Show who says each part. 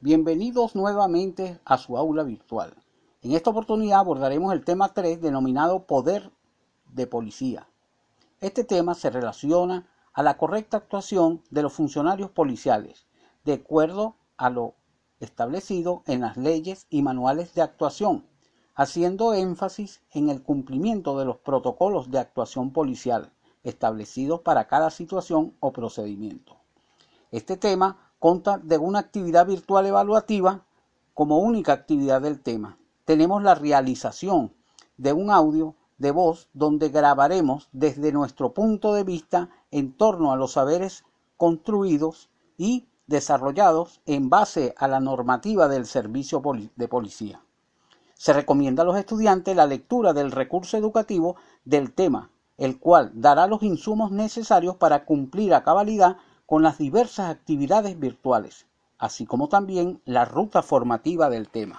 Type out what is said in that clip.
Speaker 1: Bienvenidos nuevamente a su aula virtual. En esta oportunidad abordaremos el tema 3 denominado Poder de Policía. Este tema se relaciona a la correcta actuación de los funcionarios policiales, de acuerdo a lo establecido en las leyes y manuales de actuación, haciendo énfasis en el cumplimiento de los protocolos de actuación policial establecidos para cada situación o procedimiento. Este tema consta de una actividad virtual evaluativa como única actividad del tema. Tenemos la realización de un audio de voz donde grabaremos desde nuestro punto de vista en torno a los saberes construidos y desarrollados en base a la normativa del servicio de policía. Se recomienda a los estudiantes la lectura del recurso educativo del tema, el cual dará los insumos necesarios para cumplir a cabalidad con las diversas actividades virtuales, así como también la ruta formativa del tema.